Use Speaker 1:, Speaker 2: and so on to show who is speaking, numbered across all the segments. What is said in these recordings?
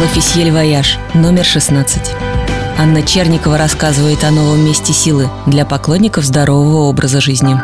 Speaker 1: L'Officiel Voyage, номер 16. Анна Черникова рассказывает о новом месте силы для поклонников здорового образа жизни.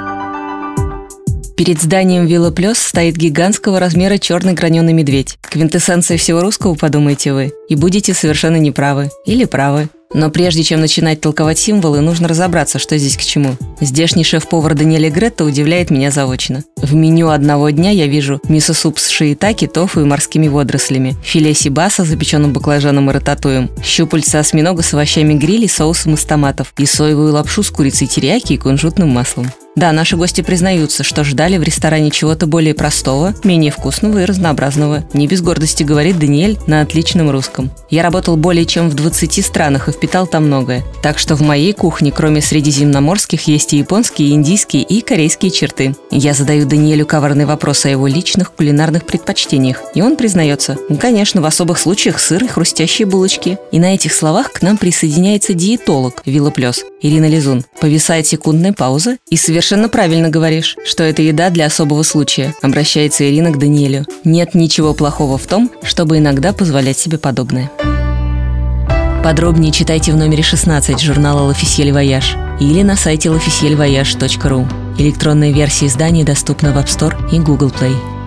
Speaker 1: Перед зданием Villa Plus стоит гигантского размера черный граненый медведь. Квинтэссенция всего русского, подумаете вы. И будете совершенно неправы. Или правы. Но прежде чем начинать толковать символы, нужно разобраться, что здесь к чему. Здешний шеф-повар Даниэль Гретта удивляет меня заочно. В меню одного дня я вижу мисо-суп с шиитаки, тофу и морскими водорослями, филе сибаса с запеченным баклажаном и рататуем, щупальца осьминога с овощами грили, соусом из томатов и соевую лапшу с курицей терияки и кунжутным маслом. Да, наши гости признаются, что ждали в ресторане чего-то более простого, менее вкусного и разнообразного. Не без гордости говорит Даниэль на отличном русском. Я работал более чем в 20 странах и впитал там многое. Так что в моей кухне, кроме средиземноморских, есть и японские, и индийские, и корейские черты. Я задаю Даниэлю коварный вопрос о его личных кулинарных предпочтениях. И он признается, ну, конечно, в особых случаях сыр и хрустящие булочки. И на этих словах к нам присоединяется диетолог Вилла Плюс Ирина Лизун. Повисает секундная пауза и совершенно Совершенно правильно говоришь, что это еда для особого случая, обращается Ирина к Даниэлю. Нет ничего плохого в том, чтобы иногда позволять себе подобное. Подробнее читайте в номере 16 журнала «L'Officiel Voyage» или на сайте l'officielvoyage.ru. Электронная версия издания доступна в App Store и Google Play.